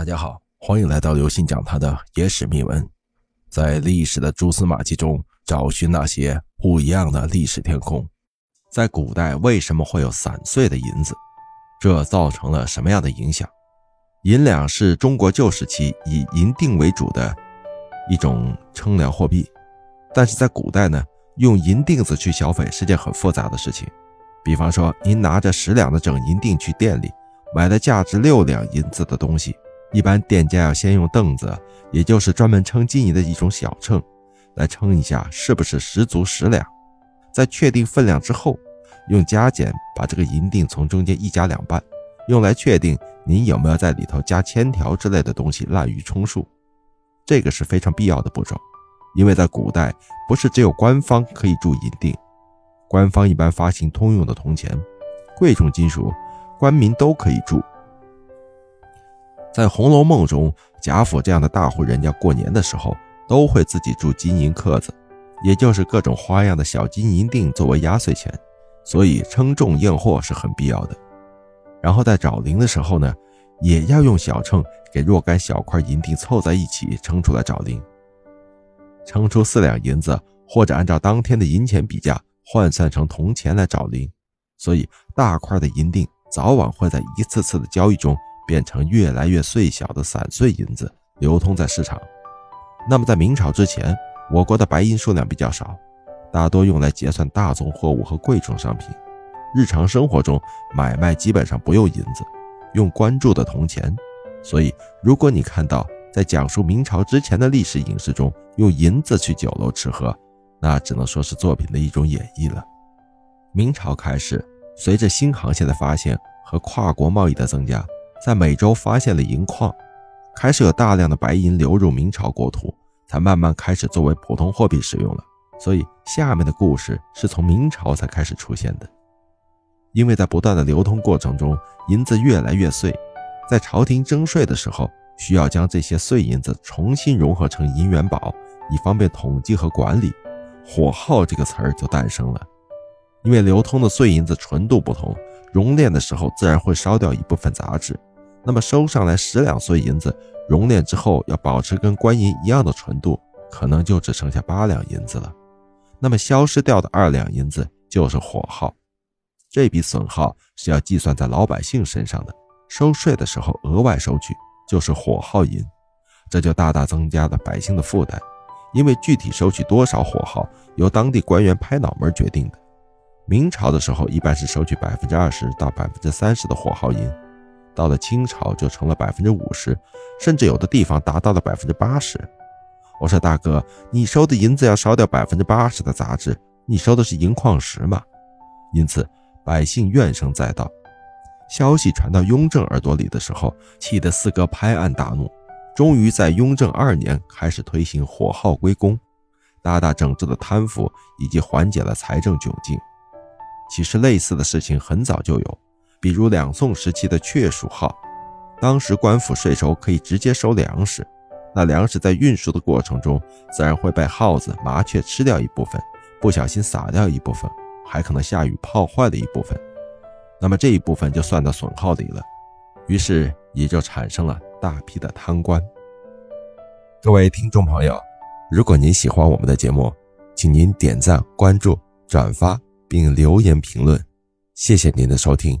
大家好，欢迎来到刘信讲他的野史秘闻，在历史的蛛丝马迹中找寻那些不一样的历史天空。在古代，为什么会有散碎的银子？这造成了什么样的影响？银两是中国旧时期以银锭为主的一种称量货币，但是在古代呢，用银锭子去消费是件很复杂的事情。比方说，您拿着十两的整银锭去店里买了价值六两银子的东西。一般店家要先用凳子，也就是专门称金银的一种小秤，来称一下是不是十足十两。在确定分量之后，用加减把这个银锭从中间一夹两半，用来确定您有没有在里头加铅条之类的东西滥竽充数。这个是非常必要的步骤，因为在古代不是只有官方可以铸银锭，官方一般发行通用的铜钱，贵重金属官民都可以铸。在《红楼梦》中，贾府这样的大户人家过年的时候都会自己铸金银刻子，也就是各种花样的小金银锭作为压岁钱，所以称重验货是很必要的。然后在找零的时候呢，也要用小秤给若干小块银锭凑在一起称出来找零，称出四两银子，或者按照当天的银钱比价换算成铜钱来找零，所以大块的银锭早晚会在一次次的交易中。变成越来越碎小的散碎银子流通在市场。那么在明朝之前，我国的白银数量比较少，大多用来结算大宗货物和贵重商品。日常生活中买卖基本上不用银子，用关注的铜钱。所以，如果你看到在讲述明朝之前的历史影视中用银子去酒楼吃喝，那只能说是作品的一种演绎了。明朝开始，随着新航线的发现和跨国贸易的增加。在美洲发现了银矿，开始有大量的白银流入明朝国土，才慢慢开始作为普通货币使用了。所以下面的故事是从明朝才开始出现的。因为在不断的流通过程中，银子越来越碎，在朝廷征税的时候，需要将这些碎银子重新融合成银元宝，以方便统计和管理。火耗这个词儿就诞生了。因为流通的碎银子纯度不同，熔炼的时候自然会烧掉一部分杂质。那么收上来十两碎银子，熔炼之后要保持跟官银一样的纯度，可能就只剩下八两银子了。那么消失掉的二两银子就是火耗，这笔损耗是要计算在老百姓身上的，收税的时候额外收取就是火耗银，这就大大增加了百姓的负担，因为具体收取多少火耗由当地官员拍脑门决定的。明朝的时候一般是收取百分之二十到百分之三十的火耗银。到了清朝就成了百分之五十，甚至有的地方达到了百分之八十。我说大哥，你收的银子要烧掉百分之八十的杂质，你收的是银矿石吗？因此百姓怨声载道。消息传到雍正耳朵里的时候，气得四哥拍案大怒，终于在雍正二年开始推行火耗归公，大大整治了贪腐以及缓解了财政窘境。其实类似的事情很早就有。比如两宋时期的雀鼠号，当时官府税收可以直接收粮食，那粮食在运输的过程中，自然会被耗子、麻雀吃掉一部分，不小心撒掉一部分，还可能下雨泡坏了一部分，那么这一部分就算到损耗里了，于是也就产生了大批的贪官。各位听众朋友，如果您喜欢我们的节目，请您点赞、关注、转发并留言评论，谢谢您的收听。